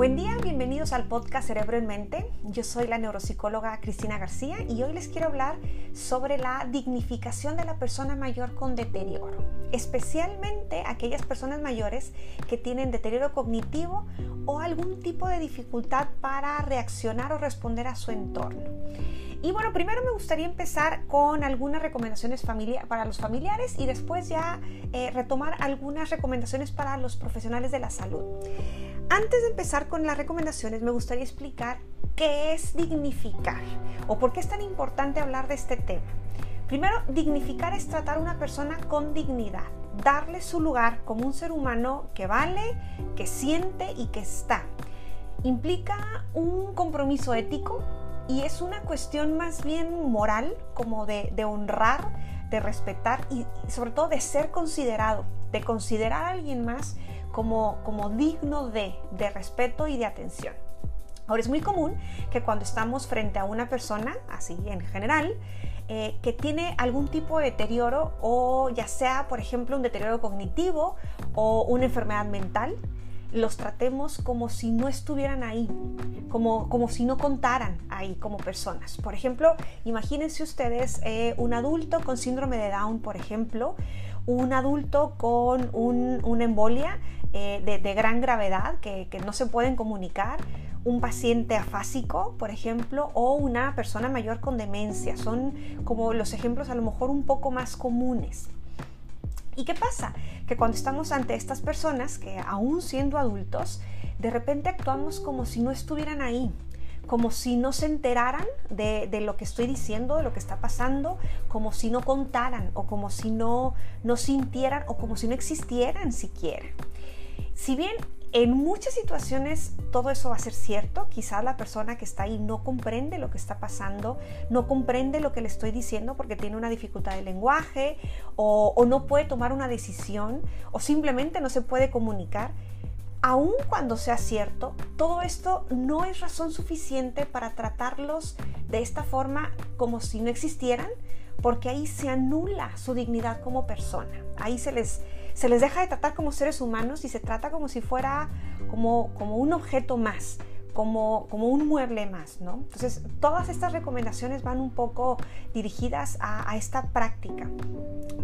Buen día, bienvenidos al podcast Cerebro en Mente. Yo soy la neuropsicóloga Cristina García y hoy les quiero hablar sobre la dignificación de la persona mayor con deterioro, especialmente aquellas personas mayores que tienen deterioro cognitivo o algún tipo de dificultad para reaccionar o responder a su entorno. Y bueno, primero me gustaría empezar con algunas recomendaciones para los familiares y después ya eh, retomar algunas recomendaciones para los profesionales de la salud. Antes de empezar con las recomendaciones, me gustaría explicar qué es dignificar o por qué es tan importante hablar de este tema. Primero, dignificar es tratar a una persona con dignidad, darle su lugar como un ser humano que vale, que siente y que está. Implica un compromiso ético, y es una cuestión más bien moral, como de, honrar, de respetar y sobre todo de ser considerado, de considerar a alguien más como, como digno de, de respeto y de atención. Ahora es muy común que cuando estamos frente a una persona, así en general, eh, que tiene algún tipo de deterioro o ya sea, por ejemplo, un deterioro cognitivo o una enfermedad mental, los tratemos como si no estuvieran ahí, como, como si no contaran ahí como personas. Por ejemplo, imagínense ustedes eh, un adulto con síndrome de Down, por ejemplo, un adulto con una embolia eh, de, gran gravedad que, que no se pueden comunicar, un paciente afásico, por ejemplo, o una persona mayor con demencia. Son como los ejemplos a lo mejor un poco más comunes. ¿Y qué pasa? Que cuando estamos ante estas personas que aún siendo adultos, de repente actuamos como si no estuvieran ahí, como si no se enteraran de, lo que estoy diciendo, de lo que está pasando, como si no contaran o como si no, no sintieran o como si no existieran siquiera. Si bien en muchas situaciones todo eso va a ser cierto. Quizás la persona que está ahí no comprende lo que está pasando, no comprende lo que le estoy diciendo porque tiene una dificultad de lenguaje o, o no puede tomar una decisión o simplemente no se puede comunicar. Aun cuando sea cierto, todo esto no es razón suficiente para tratarlos de esta forma como si no existieran, porque ahí se anula su dignidad como persona. Ahí se les, se les deja de tratar como seres humanos y se trata como si fuera como, como un objeto más, como, como un mueble más, ¿no? Entonces, todas estas recomendaciones van un poco dirigidas a, esta práctica.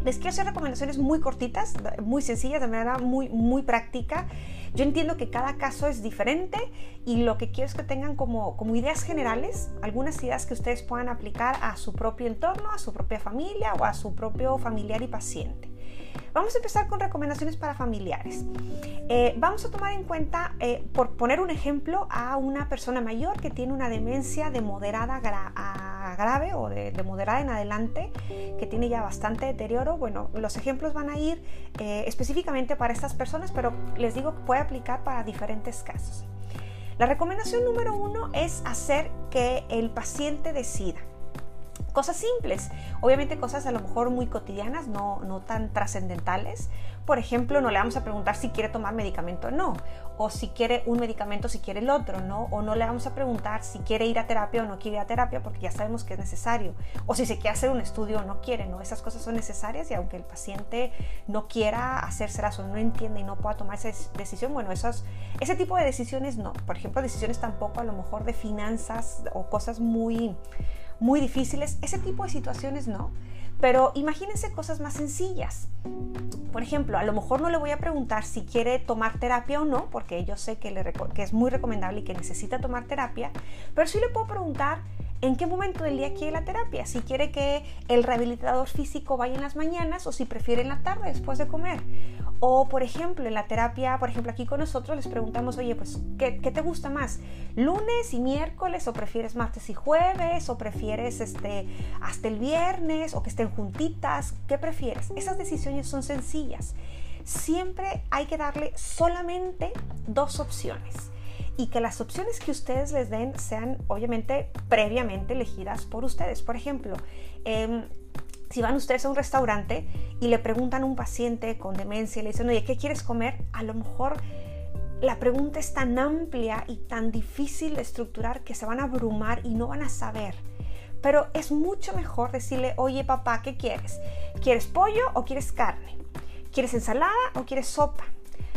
Les quiero hacer recomendaciones muy cortitas, muy sencillas, de manera muy, muy práctica. Yo entiendo que cada caso es diferente y lo que quiero es que tengan como, como ideas generales, algunas ideas que ustedes puedan aplicar a su propio entorno, a su propia familia o a su propio familiar y paciente. Vamos a empezar con recomendaciones para familiares. Eh, vamos a tomar en cuenta, eh, por poner un ejemplo, a una persona mayor que tiene una demencia de moderada a grave o de, moderada en adelante, que tiene ya bastante deterioro. Bueno, los ejemplos van a ir eh, específicamente para estas personas, pero les digo que puede aplicar para diferentes casos. La recomendación número uno es hacer que el paciente decida. Cosas simples, obviamente cosas a lo mejor muy cotidianas, no, no tan trascendentales. Por ejemplo, no le vamos a preguntar si quiere tomar medicamento o no, o si quiere un medicamento, si quiere el otro, ¿no? O no le vamos a preguntar si quiere ir a terapia o no quiere ir a terapia, porque ya sabemos que es necesario. O si se quiere hacer un estudio o no quiere, ¿no? Esas cosas son necesarias y aunque el paciente no quiera hacérselas o no entienda y no pueda tomar esa decisión, bueno, esos, ese tipo de decisiones no. Por ejemplo, decisiones tampoco a lo mejor de finanzas o cosas muy muy difíciles, ese tipo de situaciones no. Pero imagínense cosas más sencillas. Por ejemplo, a lo mejor no le voy a preguntar si quiere tomar terapia o no, porque yo sé que, le, que es muy recomendable y que necesita tomar terapia, pero sí le puedo preguntar en qué momento del día quiere la terapia, si quiere que el rehabilitador físico vaya en las mañanas o si prefiere en la tarde después de comer. O, por ejemplo, en la terapia, por ejemplo, aquí con nosotros les preguntamos, oye, pues, ¿qué, te gusta más? ¿Lunes y miércoles? ¿O prefieres martes y jueves? ¿O prefieres este, hasta el viernes? ¿O que estén juntitas? ¿Qué prefieres? Esas decisiones son sencillas. Siempre hay que darle solamente dos opciones y que las opciones que ustedes les den sean obviamente previamente elegidas por ustedes. Por ejemplo, eh, si van ustedes a un restaurante y le preguntan a un paciente con demencia le dicen, oye, ¿qué quieres comer? A lo mejor la pregunta es tan amplia y tan difícil de estructurar que se van a abrumar y no van a saber. Pero es mucho mejor decirle, oye papá, ¿qué quieres? ¿Quieres pollo o quieres carne? ¿Quieres ensalada o quieres sopa?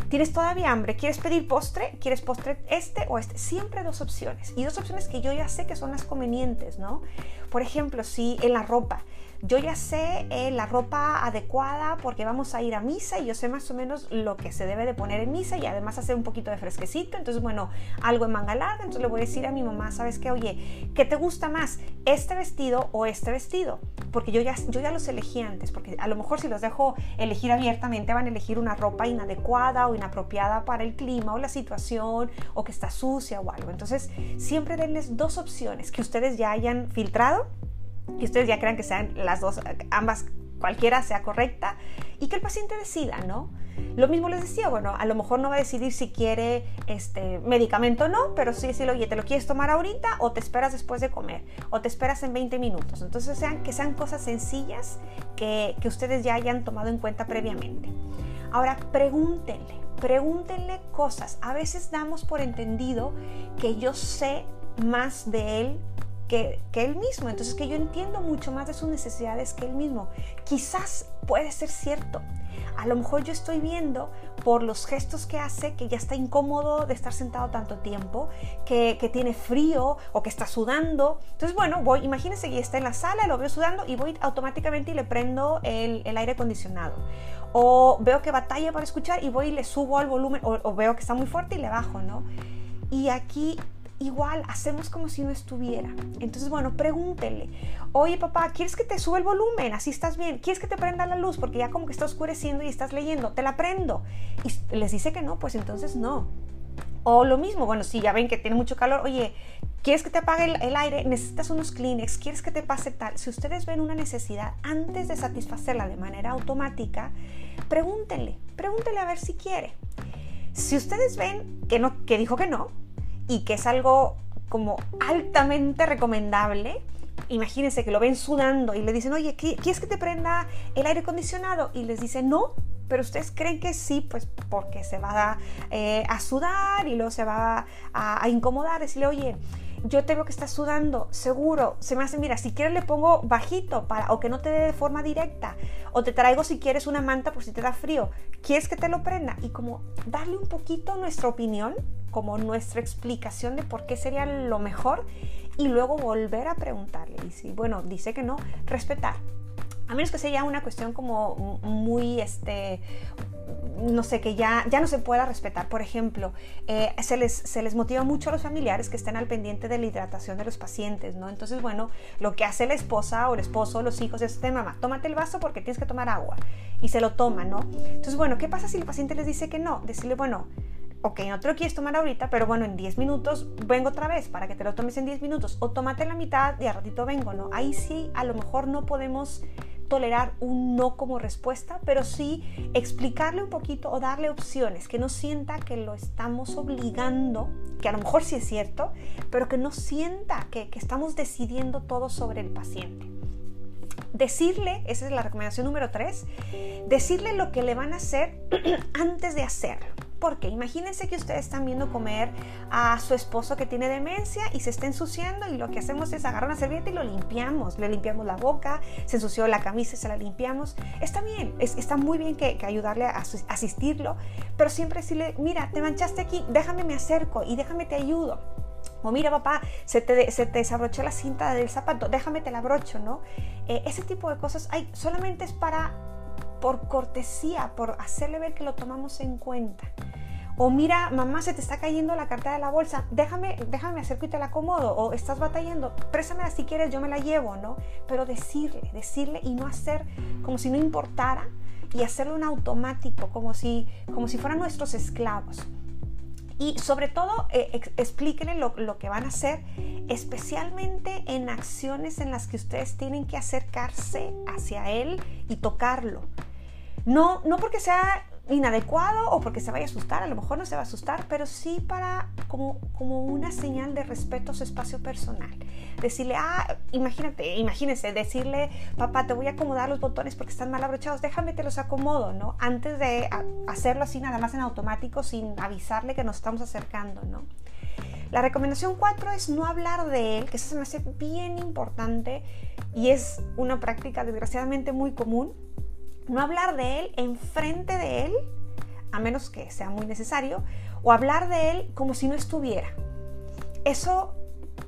Tienes todavía hambre, quieres pedir postre, quieres postre este o este, siempre dos opciones. Y dos opciones que yo ya sé que son las convenientes, ¿no? Por ejemplo, si en la ropa, yo ya sé eh, la ropa adecuada porque vamos a ir a misa y yo sé más o menos lo que se debe de poner en misa y además hacer un poquito de fresquecito. Entonces, bueno, algo en manga larga. Entonces le voy a decir a mi mamá, ¿sabes qué? Oye, ¿qué te gusta más? ¿Este vestido o este vestido? Porque yo ya, yo ya los elegí antes, porque a lo mejor si los dejo elegir abiertamente van a elegir una ropa inadecuada o inapropiada para el clima o la situación o que está sucia o algo. Entonces, siempre denles dos opciones que ustedes ya hayan filtrado que ustedes ya crean que sean las dos, ambas, cualquiera sea correcta y que el paciente decida, ¿no? Lo mismo les decía, bueno, a lo mejor no va a decidir si quiere este medicamento o no, pero sí decirle, oye, ¿te lo quieres tomar ahorita o te esperas después de comer? O te esperas en 20 minutos. Entonces, sean, que sean cosas sencillas que, que ustedes ya hayan tomado en cuenta previamente. Ahora, pregúntenle, pregúntenle cosas. A veces damos por entendido que yo sé más de él que, él mismo. Entonces que yo entiendo mucho más de sus necesidades que él mismo. Quizás puede ser cierto. A lo mejor yo estoy viendo por los gestos que hace que ya está incómodo de estar sentado tanto tiempo, que, tiene frío o que está sudando. Entonces, bueno, voy, imagínense que está en la sala, lo veo sudando y voy automáticamente y le prendo el, aire acondicionado. O veo que batalla para escuchar y voy y le subo al volumen, o, o veo que está muy fuerte y le bajo, ¿no? Y aquí igual hacemos como si no estuviera. Entonces, bueno, pregúntele, oye papá, ¿quieres que te suba el volumen? Así estás bien. ¿Quieres que te prenda la luz? Porque ya como que está oscureciendo y estás leyendo. Te la prendo. Y les dice que no, pues entonces no. O lo mismo, bueno, si ya ven que tiene mucho calor, oye, ¿quieres que te apague el, aire? ¿Necesitas unos Kleenex? ¿Quieres que te pase tal? Si ustedes ven una necesidad, antes de satisfacerla de manera automática, pregúntenle, pregúntenle a ver si quiere. Si ustedes ven que, no, que dijo que no, y que es algo como altamente recomendable. Imagínense que lo ven sudando y le dicen, oye, ¿quieres que te prenda el aire acondicionado? Y les dice, no, pero ustedes creen que sí, pues porque se va a, eh, sudar y luego se va a, a, incomodar. Decirle, oye, yo te que estás sudando, seguro. Se me hace, mira, si quieres le pongo bajito para, o que no te dé de forma directa. O te traigo si quieres una manta por si te da frío. ¿Quieres que te lo prenda? Y como darle un poquito nuestra opinión como nuestra explicación de por qué sería lo mejor y luego volver a preguntarle. Y si, bueno, dice que no, respetar. A menos que sea una cuestión como muy, este, no sé, que ya, ya no se pueda respetar. Por ejemplo, eh, se, les, se les motiva mucho a los familiares que estén al pendiente de la hidratación de los pacientes, ¿no? Entonces, bueno, lo que hace la esposa o el esposo o los hijos es, de mamá, tómate el vaso porque tienes que tomar agua. Y se lo toma, ¿no? Entonces, bueno, ¿qué pasa si el paciente les dice que no? Decirle, bueno, ok, no te lo quieres tomar ahorita, pero bueno, en 10 minutos vengo otra vez para que te lo tomes en 10 minutos. O tómate la mitad y al ratito vengo, ¿no? Ahí sí, a lo mejor no podemos tolerar un no como respuesta, pero sí explicarle un poquito o darle opciones, que no sienta que lo estamos obligando, que a lo mejor sí es cierto, pero que no sienta que, que estamos decidiendo todo sobre el paciente. Decirle, esa es la recomendación número 3, decirle lo que le van a hacer antes de hacerlo. Porque imagínense que ustedes están viendo comer a su esposo que tiene demencia y se está ensuciando y lo que hacemos es agarrar una servilleta y lo limpiamos. Le limpiamos la boca, se ensució la camisa se la limpiamos. Está bien, está muy bien que, ayudarle a, asistirlo, pero siempre decirle, mira, te manchaste aquí, déjame me acerco y déjame te ayudo. O mira papá, se te, se te desabrochó la cinta del zapato, déjame te la abrocho, ¿no? Eh, ese tipo de cosas hay, solamente es para por cortesía, por hacerle ver que lo tomamos en cuenta. O mira, mamá, se te está cayendo la carta de la bolsa, déjame, déjame acerco y te la acomodo. O estás batallando, préstamela si quieres, yo me la llevo, ¿no? Pero decirle, decirle y no hacer como si no importara y hacerlo en automático, como si, como si fueran nuestros esclavos. Y sobre todo, eh, explíquenle lo, lo, que van a hacer, especialmente en acciones en las que ustedes tienen que acercarse hacia él y tocarlo. No, no porque sea inadecuado o porque se vaya a asustar, a lo mejor no se va a asustar, pero sí para como, como una señal de respeto a su espacio personal. Decirle, ah, imagínate, imagínese, decirle, papá, te voy a acomodar los botones porque están mal abrochados, déjame te los acomodo, ¿no? Antes de hacerlo así nada más en automático sin avisarle que nos estamos acercando, ¿no? La recomendación 4 es no hablar de él, que eso se me hace bien importante y es una práctica desgraciadamente muy común no hablar de él enfrente de él a menos que sea muy necesario, o hablar de él como si no estuviera. Eso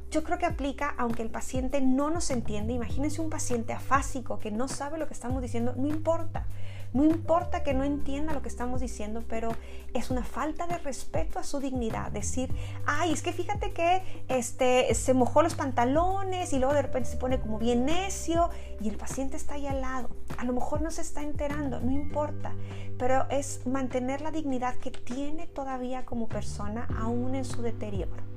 yo creo que aplica aunque el paciente no nos entiende. Imagínense un paciente afásico que no sabe lo que estamos diciendo, no importa. No importa que no entienda lo que estamos diciendo, pero es una falta de respeto a su dignidad. Decir, ay, es que fíjate que este, se mojó los pantalones y luego de repente se pone como bien necio y el paciente está ahí al lado. A lo mejor no se está enterando, no importa, pero es mantener la dignidad que tiene todavía como persona aún en su deterioro.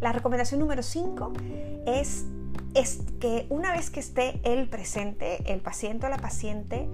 La recomendación número 5 es, es que una vez que esté el presente, el paciente o la paciente,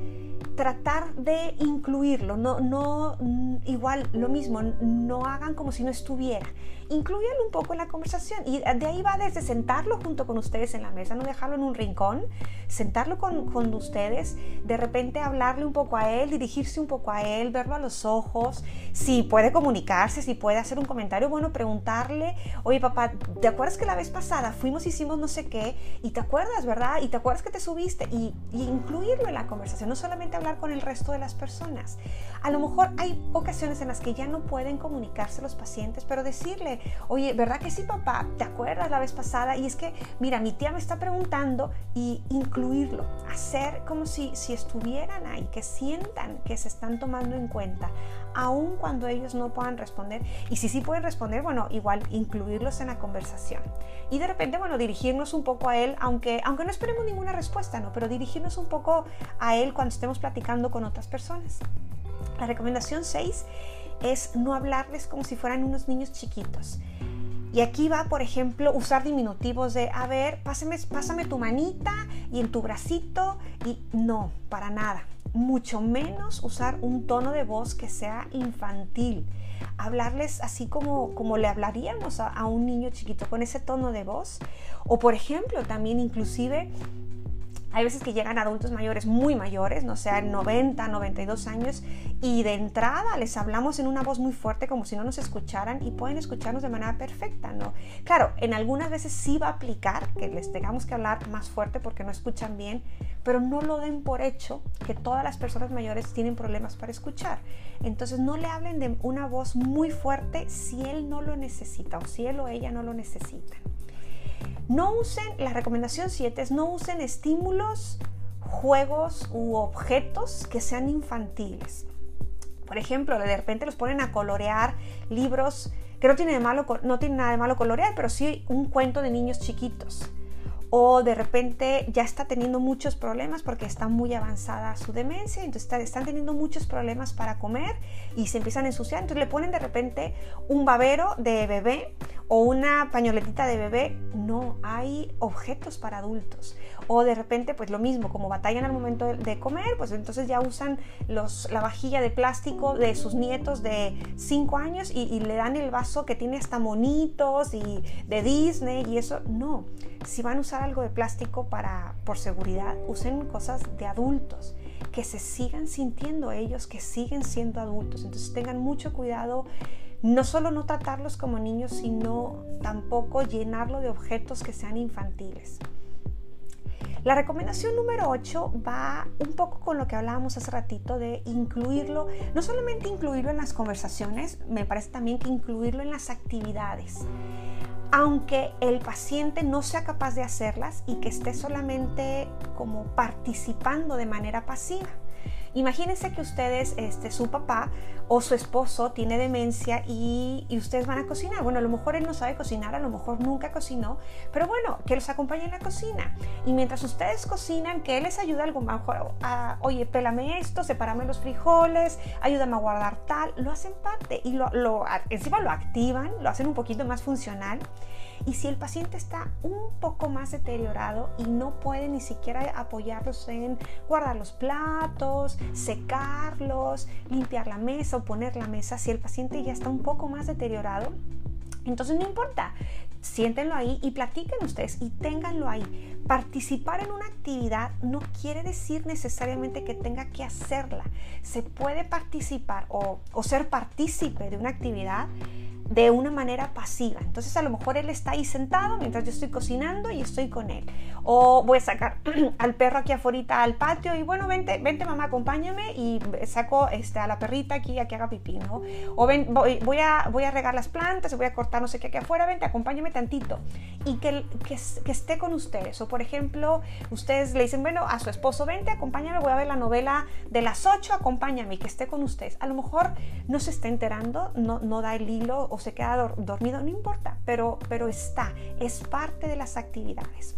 tratar de incluirlo, no, no, mm, igual lo mismo, no hagan como si no estuviera. Incluyanlo un poco en la conversación y de ahí va desde sentarlo junto con ustedes en la mesa, no dejarlo en un rincón, sentarlo con, con ustedes, de repente hablarle un poco a él, dirigirse un poco a él, verlo a los ojos, si puede comunicarse, si puede hacer un comentario, bueno, preguntarle, oye papá, ¿te acuerdas que la vez pasada fuimos, hicimos no sé qué y te acuerdas, verdad? Y te acuerdas que te subiste y, y incluirlo en la conversación, no solamente hablar con el resto de las personas. A lo mejor hay ocasiones en las que ya no pueden comunicarse los pacientes, pero decirle, oye, ¿verdad que sí, papá? ¿Te acuerdas la vez pasada? Y es que, mira, mi tía me está preguntando y incluirlo, hacer como si, si estuvieran ahí, que sientan que se están tomando en cuenta, aun cuando ellos no puedan responder. Y si sí pueden responder, bueno, igual incluirlos en la conversación. Y de repente, bueno, dirigirnos un poco a él, aunque, aunque no esperemos ninguna respuesta, ¿no? Pero dirigirnos un poco a él cuando estemos platicando con otras personas. La recomendación 6 es no hablarles como si fueran unos niños chiquitos. Y aquí va, por ejemplo, usar diminutivos de, a ver, pásame, pásame tu manita y en tu bracito. Y no, para nada. Mucho menos usar un tono de voz que sea infantil. Hablarles así como, como le hablaríamos a, a un niño chiquito, con ese tono de voz. O por ejemplo, también inclusive hay veces que llegan adultos mayores, muy mayores, no sé, 90, 92 años, y de entrada les hablamos en una voz muy fuerte como si no nos escucharan y pueden escucharnos de manera perfecta, ¿no? Claro, en algunas veces sí va a aplicar que les tengamos que hablar más fuerte porque no escuchan bien, pero no lo den por hecho que todas las personas mayores tienen problemas para escuchar. Entonces no le hablen de una voz muy fuerte si él no lo necesita o si él o ella no lo necesitan. No usen, la recomendación 7 es no usen estímulos, juegos u objetos que sean infantiles. Por ejemplo, de repente los ponen a colorear libros que no tiene, de malo, no tiene nada de malo colorear, pero sí un cuento de niños chiquitos o de repente ya está teniendo muchos problemas porque está muy avanzada su demencia, entonces están teniendo muchos problemas para comer y se empiezan a ensuciar, entonces le ponen de repente un babero de bebé o una pañoletita de bebé, no hay objetos para adultos. O de repente, pues lo mismo, como batallan al momento de comer, pues entonces ya usan los, la vajilla de plástico de sus nietos de 5 años y, le dan el vaso que tiene hasta monitos y de Disney y eso. No, si van a usar algo de plástico para, por seguridad, usen cosas de adultos que se sigan sintiendo ellos, que siguen siendo adultos. Entonces tengan mucho cuidado no solo no tratarlos como niños, sino tampoco llenarlo de objetos que sean infantiles. La recomendación número 8 va un poco con lo que hablábamos hace ratito de incluirlo, no solamente incluirlo en las conversaciones, me parece también que incluirlo en las actividades. Aunque el paciente no sea capaz de hacerlas y que esté solamente como participando de manera pasiva. Imagínense que ustedes, este, su papá o su esposo tiene demencia y, ustedes van a cocinar. Bueno, a lo mejor él no sabe cocinar, a lo mejor nunca cocinó, pero bueno, que los acompañe en la cocina. Y mientras ustedes cocinan, que él les ayude algo mejor. A, Oye, pélame esto, sepárame los frijoles, ayúdame a guardar tal. Lo hacen parte y lo, encima lo activan, lo hacen un poquito más funcional. Y si el paciente está un poco más deteriorado y no puede ni siquiera apoyarlos en guardar los platos, secarlos, limpiar la mesa o poner la mesa, si el paciente ya está un poco más deteriorado, entonces no importa, siéntenlo ahí y platiquen ustedes y ténganlo ahí. Participar en una actividad no quiere decir necesariamente que tenga que hacerla. Se puede participar o, o ser partícipe de una actividad de una manera pasiva. Entonces a lo mejor él está ahí sentado mientras yo estoy cocinando y estoy con él. O voy a sacar al perro aquí afuera al patio y bueno, vente, vente mamá, acompáñame y saco este, a la perrita aquí a que haga pipí, ¿no? O ven, voy, voy, a, voy a regar las plantas, voy a cortar no sé qué aquí afuera, vente, acompáñame tantito. Y que, que, esté con ustedes. O por ejemplo, ustedes le dicen, bueno, a su esposo, vente, acompáñame, voy a ver la novela de las 8, acompáñame, que esté con ustedes. A lo mejor no se está enterando, no, no da el hilo o se queda dormido, no importa, pero, pero está, es parte de las actividades.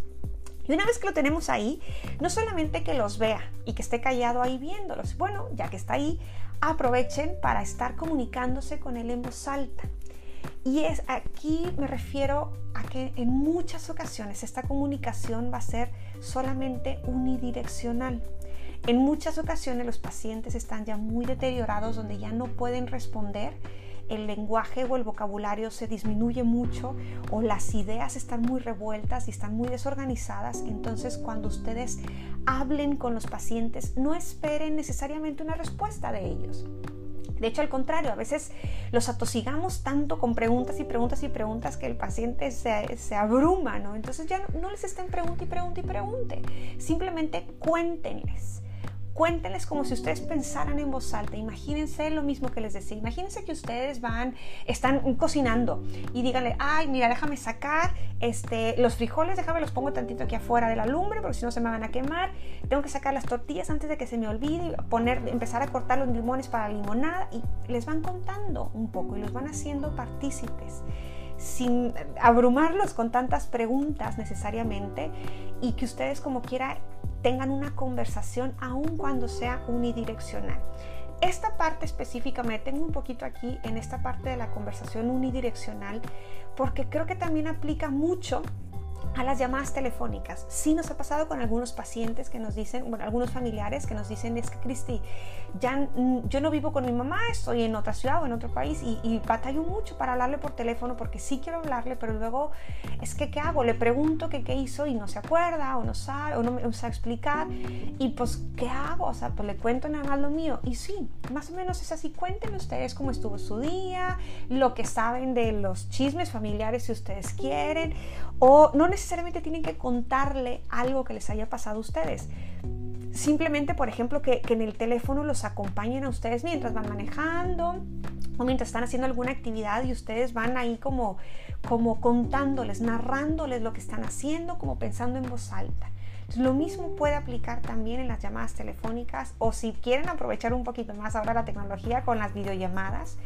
Y una vez que lo tenemos ahí, no solamente que los vea y que esté callado ahí viéndolos, bueno, ya que está ahí, aprovechen para estar comunicándose con él en voz alta. Y es aquí me refiero a que en muchas ocasiones esta comunicación va a ser solamente unidireccional. En muchas ocasiones los pacientes están ya muy deteriorados donde ya no pueden responder el lenguaje o el vocabulario se disminuye mucho o las ideas están muy revueltas y están muy desorganizadas, entonces cuando ustedes hablen con los pacientes no esperen necesariamente una respuesta de ellos. De hecho, al contrario, a veces los atosigamos tanto con preguntas y preguntas y preguntas que el paciente se, se abruma, ¿no? Entonces ya no, les estén pregunte y pregunte y pregunte. Simplemente cuéntenles cuéntenles como si ustedes pensaran en voz alta. Imagínense lo mismo que les decía. Imagínense que ustedes van, están cocinando y díganle, ay, mira, déjame sacar este, los frijoles, déjame los pongo tantito aquí afuera de la lumbre porque si no se me van a quemar. Tengo que sacar las tortillas antes de que se me olvide, poner, empezar a cortar los limones para la limonada y les van contando un poco y los van haciendo partícipes sin abrumarlos con tantas preguntas necesariamente y que ustedes como quiera tengan una conversación aun cuando sea unidireccional. Esta parte específica me detengo un poquito aquí en esta parte de la conversación unidireccional porque creo que también aplica mucho a las llamadas telefónicas. Sí nos ha pasado con algunos pacientes que nos dicen, bueno, algunos familiares que nos dicen, es que Cristi, ya yo no vivo con mi mamá, estoy en otra ciudad o en otro país y, y, batallo mucho para hablarle por teléfono porque sí quiero hablarle, pero luego es que, ¿qué hago? Le pregunto que qué hizo y no se acuerda o no sabe o no me sabe explicar y pues, ¿qué hago? O sea, pues le cuento nada más lo mío y sí, más o menos es así. Cuéntenme ustedes cómo estuvo su día, lo que saben de los chismes familiares si ustedes quieren o no necesariamente tienen que contarle algo que les haya pasado a ustedes. Simplemente, por ejemplo, que, en el teléfono los acompañen a ustedes mientras van manejando o mientras están haciendo alguna actividad y ustedes van ahí como, como contándoles, narrándoles lo que están haciendo, como pensando en voz alta. lo mismo puede aplicar también en las llamadas telefónicas o si quieren aprovechar un poquito más ahora la tecnología con las videollamadas,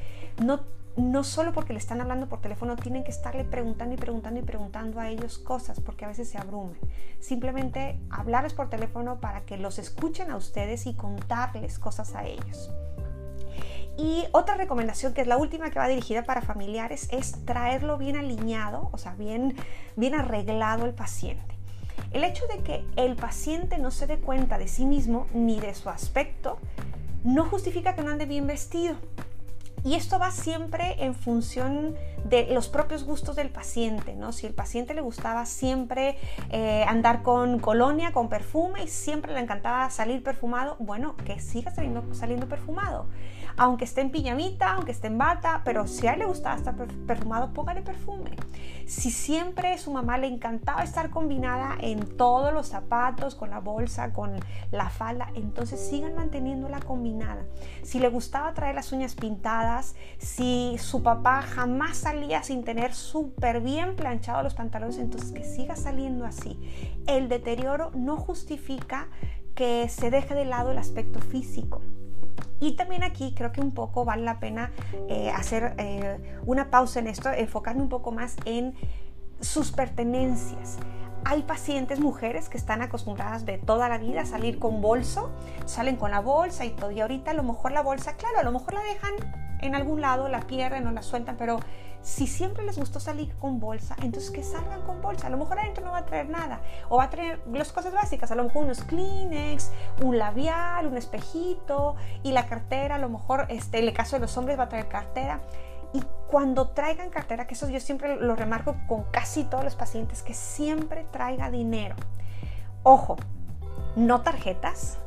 no no solo porque le están hablando por teléfono, tienen que estarle preguntando y preguntando y preguntando a ellos cosas porque a veces se abruman. Simplemente hablarles por teléfono para que los escuchen a ustedes y contarles cosas a ellos. Y otra recomendación, que es la última que va dirigida para familiares, es traerlo bien alineado, o sea, bien, bien arreglado el paciente. El hecho de que el paciente no se dé cuenta de sí mismo ni de su aspecto no justifica que no ande bien vestido. Y esto va siempre en función de los propios gustos del paciente, ¿no? Si el paciente le gustaba siempre eh, andar con colonia, con perfume y siempre le encantaba salir perfumado, bueno, que siga saliendo, perfumado aunque esté en piñamita, aunque esté en bata, pero si a él le gustaba estar perfumado, póngale perfume. Si siempre su mamá le encantaba estar combinada en todos los zapatos, con la bolsa, con la falda, entonces sigan manteniéndola combinada. Si le gustaba traer las uñas pintadas, si su papá jamás salía sin tener súper bien planchados los pantalones, entonces que siga saliendo así. El deterioro no justifica que se deje de lado el aspecto físico. Y también aquí creo que un poco vale la pena eh, hacer eh, una pausa en esto, enfocarme un poco más en sus pertenencias. Hay pacientes, mujeres, que están acostumbradas de toda la vida a salir con bolso, salen con la bolsa y todo. Y ahorita a lo mejor la bolsa, claro, a lo mejor la dejan en algún lado, la pierden o la sueltan, pero si siempre les gustó salir con bolsa, entonces que salgan con bolsa. A lo mejor adentro no va a traer nada. O va a traer las cosas básicas. A lo mejor unos Kleenex, un labial, un espejito y la cartera. A lo mejor, este, en el caso de los hombres, va a traer cartera. Y cuando traigan cartera, que eso yo siempre lo remarco con casi todos los pacientes, que siempre traiga dinero. Ojo, no tarjetas,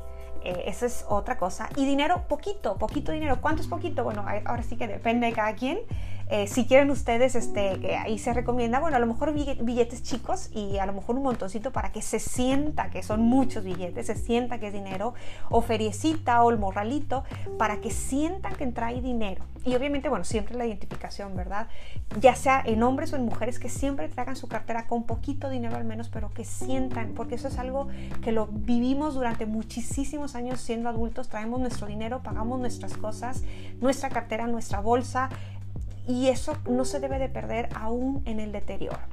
eh, esa es otra cosa. Y dinero, poquito, poquito dinero. ¿Cuánto es poquito? Bueno, ahora sí que depende de cada quien. Eh, si quieren ustedes, este, ahí se recomienda, bueno, a lo mejor billetes chicos y a lo mejor un montoncito para que se sienta que son muchos billetes, se sienta que es dinero, o feriecita o el morralito, para que sientan que trae dinero. Y obviamente, bueno, siempre la identificación, ¿verdad? Ya sea en hombres o en mujeres, que siempre traigan su cartera con poquito dinero al menos, pero que sientan, porque eso es algo que lo vivimos durante muchísimos años siendo adultos, traemos nuestro dinero, pagamos nuestras cosas, nuestra cartera, nuestra bolsa, y eso no se debe de perder aún en el deterioro.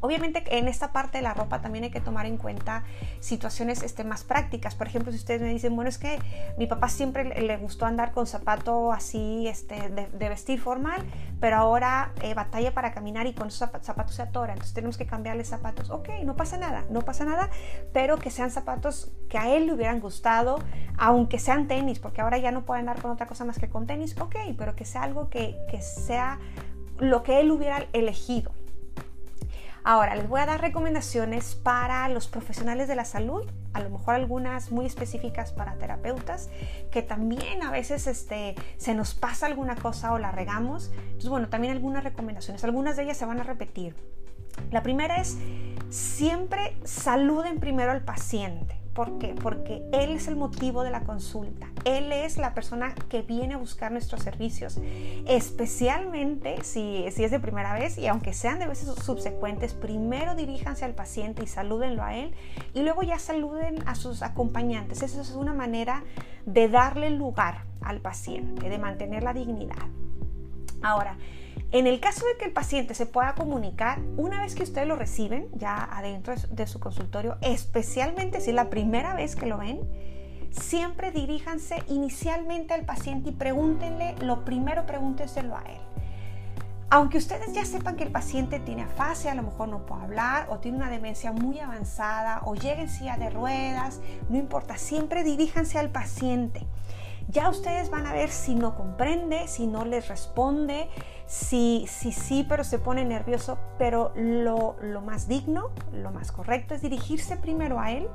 Obviamente en esta parte de la ropa también hay que tomar en cuenta situaciones este, más prácticas. Por ejemplo, si ustedes me dicen, bueno, es que mi papá siempre le gustó andar con zapato así este, de, vestir formal, pero ahora eh, batalla para caminar y con esos zapatos se atora, entonces tenemos que cambiarle zapatos. Ok, no pasa nada, no pasa nada, pero que sean zapatos que a él le hubieran gustado, aunque sean tenis, porque ahora ya no puede andar con otra cosa más que con tenis, ok, pero que sea algo que, que sea lo que él hubiera elegido. Ahora, les voy a dar recomendaciones para los profesionales de la salud, a lo mejor algunas muy específicas para terapeutas, que también a veces este, se nos pasa alguna cosa o la regamos. Entonces, bueno, también algunas recomendaciones, algunas de ellas se van a repetir. La primera es, siempre saluden primero al paciente. ¿Por qué? Porque Él es el motivo de la consulta. Él es la persona que viene a buscar nuestros servicios. Especialmente si, si es de primera vez y aunque sean de veces subsecuentes, primero diríjanse al paciente y salúdenlo a Él y luego ya saluden a sus acompañantes. Eso es una manera de darle lugar al paciente, de mantener la dignidad. Ahora, en el caso de que el paciente se pueda comunicar, una vez que ustedes lo reciben ya adentro de su consultorio, especialmente si es la primera vez que lo ven, siempre diríjanse inicialmente al paciente y pregúntenle, lo primero pregúntenselo a él. Aunque ustedes ya sepan que el paciente tiene afasia, a lo mejor no puede hablar o tiene una demencia muy avanzada o llega en silla de ruedas, no importa, siempre diríjanse al paciente. Ya ustedes van a ver si no comprende, si no les responde, si sí, sí, pero se pone nervioso, pero lo, lo, más digno, lo más correcto es dirigirse primero a él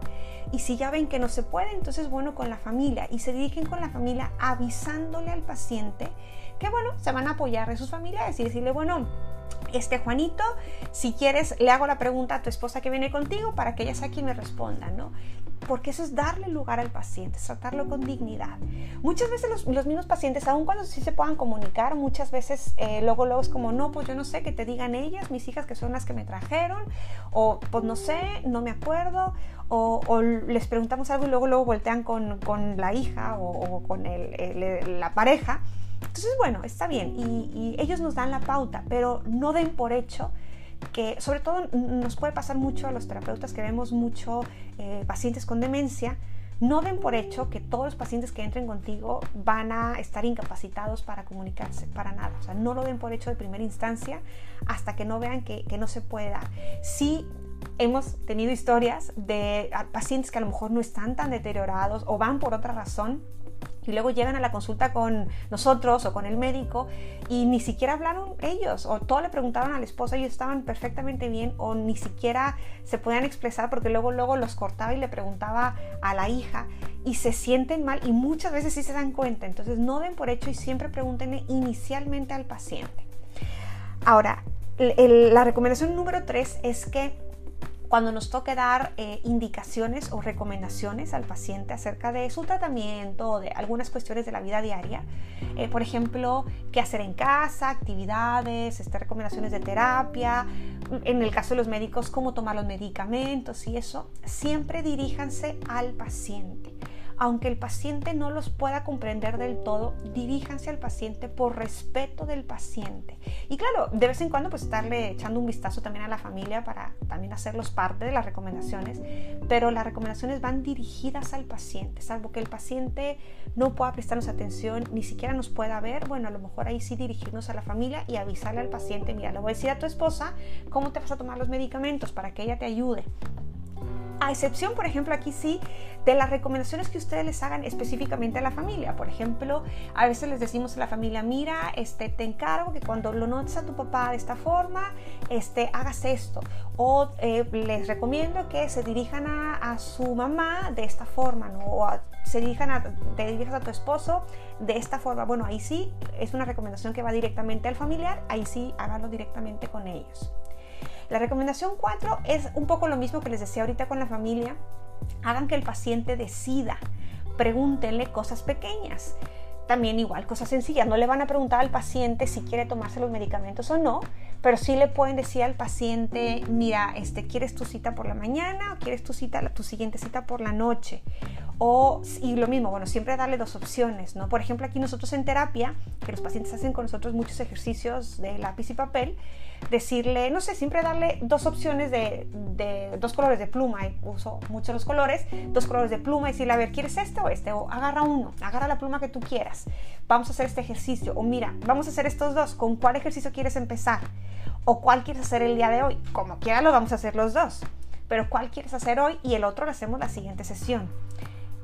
y si ya ven que no se puede, entonces bueno, con la familia y se dirigen con la familia avisándole al paciente que bueno, se van a apoyar de sus familiares y decirle, bueno, este Juanito, si quieres, le hago la pregunta a tu esposa que viene contigo para que ella sea quien me responda, ¿no? Porque eso es darle lugar al paciente, tratarlo con dignidad. Muchas veces los, mismos pacientes, aun cuando sí se puedan comunicar, muchas veces eh, luego, luego es como, no, pues yo no sé, que te digan ellas, mis hijas que son las que me trajeron, o pues no sé, no me acuerdo, o, les preguntamos algo y luego, luego voltean con, con la hija o, con el, la pareja entonces, bueno, está bien y, ellos nos dan la pauta, pero no den por hecho que, sobre todo, nos puede pasar mucho a los terapeutas que vemos mucho eh, pacientes con demencia, no den por hecho que todos los pacientes que entren contigo van a estar incapacitados para comunicarse, para nada. O sea, no lo den por hecho de primera instancia hasta que no vean que, que no se puede dar. Sí hemos tenido historias de pacientes que a lo mejor no están tan deteriorados o van por otra razón y luego llegan a la consulta con nosotros o con el médico y ni siquiera hablaron ellos o todo le preguntaban a la esposa, ellos estaban perfectamente bien o ni siquiera se podían expresar porque luego luego los cortaba y le preguntaba a la hija y se sienten mal y muchas veces sí se dan cuenta, entonces no den por hecho y siempre pregúntenle inicialmente al paciente. Ahora, la recomendación número tres es que cuando nos toque dar eh, indicaciones o recomendaciones al paciente acerca de su tratamiento o de algunas cuestiones de la vida diaria, eh, por ejemplo, qué hacer en casa, actividades, este, recomendaciones de terapia, en el caso de los médicos, cómo tomar los medicamentos y eso, siempre diríjanse al paciente aunque el paciente no los pueda comprender del todo, diríjanse al paciente por respeto del paciente. Y claro, de vez en cuando pues estarle echando un vistazo también a la familia para también hacerlos parte de las recomendaciones, pero las recomendaciones van dirigidas al paciente, salvo que el paciente no pueda prestarnos atención, ni siquiera nos pueda ver, bueno, a lo mejor ahí sí dirigirnos a la familia y avisarle al paciente, mira, le voy a decir a tu esposa cómo te vas a tomar los medicamentos para que ella te ayude a excepción, por ejemplo, aquí sí, de las recomendaciones que ustedes les hagan específicamente a la familia. Por ejemplo, a veces les decimos a la familia, mira, este, te encargo que cuando lo notes a tu papá de esta forma, este, hagas esto. O eh, les recomiendo que se dirijan a, su mamá de esta forma, ¿no? O se dirijan a, te dirijas a tu esposo de esta forma. Bueno, ahí sí es una recomendación que va directamente al familiar, ahí sí háganlo directamente con ellos. La recomendación 4 es un poco lo mismo que les decía ahorita con la familia. Hagan que el paciente decida. Pregúntenle cosas pequeñas. También igual, cosas sencillas. No le van a preguntar al paciente si quiere tomarse los medicamentos o no, pero sí le pueden decir al paciente, mira, este, ¿quieres tu cita por la mañana o quieres tu cita, tu siguiente cita por la noche? O, y lo mismo, bueno, siempre darle dos opciones, ¿no? Por ejemplo, aquí nosotros en terapia, que los pacientes hacen con nosotros muchos ejercicios de lápiz y papel, decirle, no sé, siempre darle dos opciones de, de dos colores de pluma, uso mucho los colores, dos colores de pluma, y decirle, a ver, ¿quieres este o este? O agarra uno, agarra la pluma que tú quieras, vamos a hacer este ejercicio, o mira, vamos a hacer estos dos, ¿con cuál ejercicio quieres empezar? ¿O cuál quieres hacer el día de hoy? Como quiera lo vamos a hacer los dos, pero ¿cuál quieres hacer hoy? Y el otro lo hacemos la siguiente sesión.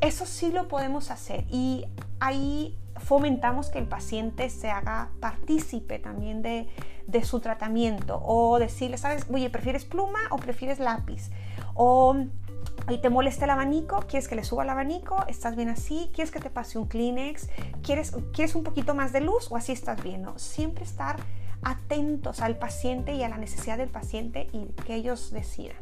Eso sí lo podemos hacer y ahí fomentamos que el paciente se haga partícipe también de, de su tratamiento o decirle, ¿sabes? Oye, ¿prefieres pluma o prefieres lápiz? O ¿Y te molesta el abanico? ¿Quieres que le suba el abanico? ¿Estás bien así? ¿Quieres que te pase un Kleenex? ¿Quieres, ¿quieres un poquito más de luz o así estás bien? Siempre estar atentos al paciente y a la necesidad del paciente y que ellos decidan.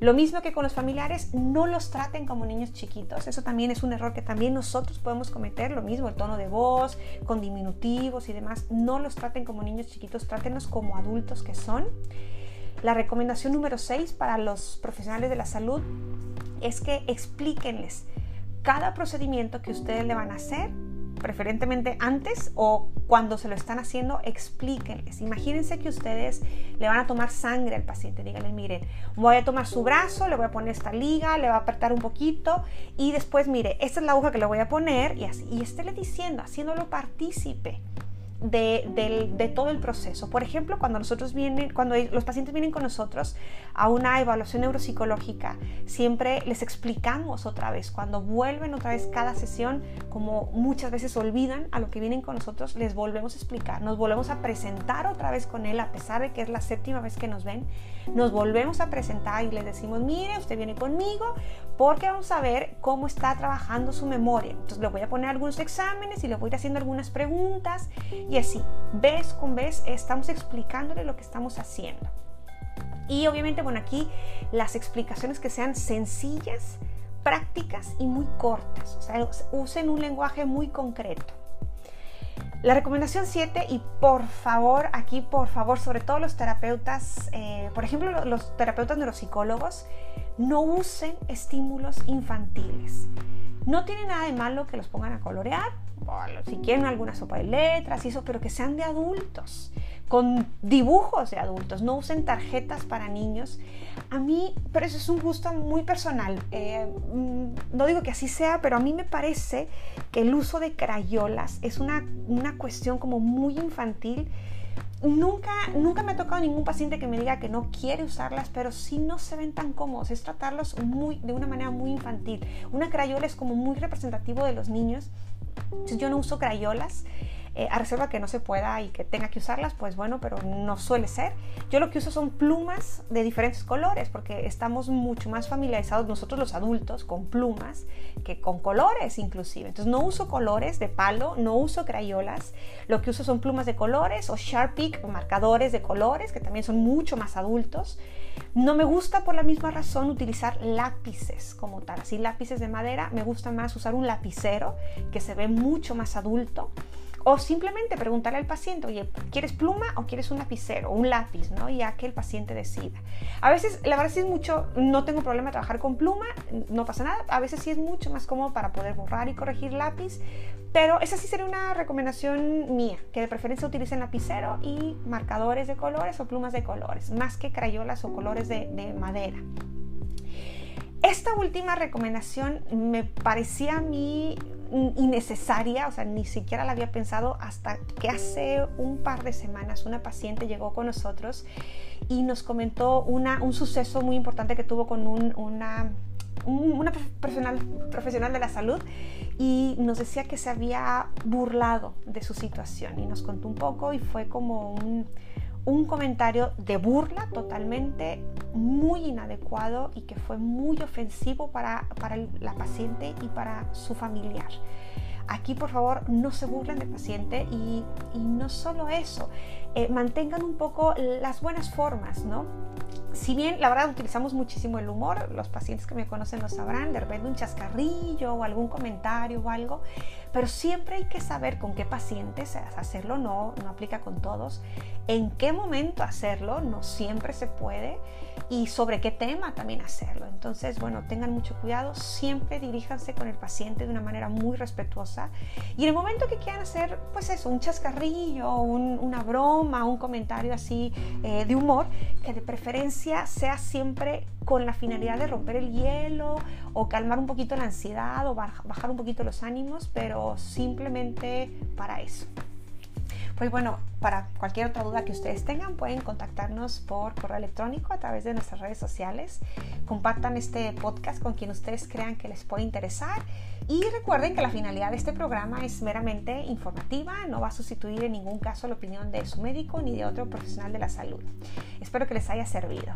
Lo mismo que con los familiares, no los traten como niños chiquitos. Eso también es un error que también nosotros podemos cometer. Lo mismo, el tono de voz, con diminutivos y demás. No los traten como niños chiquitos, trátenos como adultos que son. La recomendación número 6 para los profesionales de la salud es que explíquenles cada procedimiento que ustedes le van a hacer preferentemente antes o cuando se lo están haciendo, explíquenles. Imagínense que ustedes le van a tomar sangre al paciente. Díganle, miren, voy a tomar su brazo, le voy a poner esta liga, le voy a apretar un poquito y después, mire, esta es la aguja que le voy a poner y así. Y estéle diciendo, haciéndolo partícipe de, todo el proceso. Por ejemplo, cuando nosotros vienen, cuando los pacientes vienen con nosotros a una evaluación neuropsicológica, siempre les explicamos otra vez. Cuando vuelven otra vez cada sesión, como muchas veces olvidan a lo que vienen con nosotros, les volvemos a explicar, nos volvemos a presentar otra vez con él, a pesar de que es la séptima vez que nos ven, nos volvemos a presentar y les decimos, mire, usted viene conmigo porque vamos a ver cómo está trabajando su memoria. Entonces le voy a poner algunos exámenes y le voy a ir haciendo algunas preguntas y así, vez con vez, estamos explicándole lo que estamos haciendo. Y obviamente, bueno, aquí las explicaciones que sean sencillas, prácticas y muy cortas. O sea, usen un lenguaje muy concreto. La recomendación 7, y por favor, aquí por favor, sobre todo los terapeutas, eh, por ejemplo los terapeutas neuropsicólogos, no usen estímulos infantiles. No tiene nada de malo que los pongan a colorear, si quieren alguna sopa de letras y eso, pero que sean de adultos, con dibujos de adultos, no usen tarjetas para niños. A mí, pero eso es un gusto muy personal. Eh, mm, no digo que así sea, pero a mí me parece que el uso de crayolas es una, una cuestión como muy infantil. Nunca, nunca me ha tocado ningún paciente que me diga que no quiere usarlas, pero sí no se ven tan cómodos. Es tratarlos muy, de una manera muy infantil. Una crayola es como muy representativo de los niños yo no uso crayolas. Eh, a reserva que no se pueda y que tenga que usarlas, pues bueno, pero no suele ser. Yo lo que uso son plumas de diferentes colores, porque estamos mucho más familiarizados nosotros los adultos con plumas que con colores inclusive. Entonces no uso colores de palo, no uso crayolas, lo que uso son plumas de colores o Sharpie marcadores de colores, que también son mucho más adultos. No me gusta por la misma razón utilizar lápices como tal, así lápices de madera, me gusta más usar un lapicero que se ve mucho más adulto. O simplemente preguntarle al paciente, oye, ¿quieres pluma o quieres un lapicero, un lápiz, ¿no? Ya que el paciente decida. A veces, la verdad sí es mucho, no tengo problema trabajar con pluma, no pasa nada. A veces sí es mucho más cómodo para poder borrar y corregir lápiz, pero esa sí sería una recomendación mía, que de preferencia utilicen lapicero y marcadores de colores o plumas de colores, más que crayolas o colores de, de madera. Esta última recomendación me parecía a mí innecesaria, o sea, ni siquiera la había pensado hasta que hace un par de semanas una paciente llegó con nosotros y nos comentó una, un suceso muy importante que tuvo con una, una profesional, profesional de la salud y nos decía que se había burlado de su situación y nos contó un poco y fue como un un comentario de burla totalmente muy inadecuado y que fue muy ofensivo para, para la paciente y para su familiar. Aquí, por favor, no se burlen del paciente y, no solo eso, eh, mantengan un poco las buenas formas, ¿no? si bien la verdad utilizamos muchísimo el humor, los pacientes que me conocen lo sabrán, de repente un chascarrillo o algún comentario o algo, pero siempre hay que saber con qué pacientes hacerlo, no, no aplica con todos, en qué momento hacerlo, no siempre se puede, y sobre qué tema también hacerlo. Entonces, bueno, tengan mucho cuidado, siempre diríjanse con el paciente de una manera muy respetuosa y en el momento que quieran hacer, pues eso, un chascarrillo, una broma, un comentario así eh, de humor, que de preferencia sea siempre con la finalidad de romper el hielo o calmar un poquito la ansiedad o bajar un poquito los ánimos, simplemente para eso. Pues bueno, para cualquier otra duda que ustedes tengan, pueden contactarnos por correo electrónico a través de nuestras redes sociales. Compartan este podcast con quien ustedes crean que les puede interesar. Y recuerden que la finalidad de este programa es meramente informativa, no va a sustituir en ningún caso la opinión de su médico ni de otro profesional de la salud. Espero que les haya servido.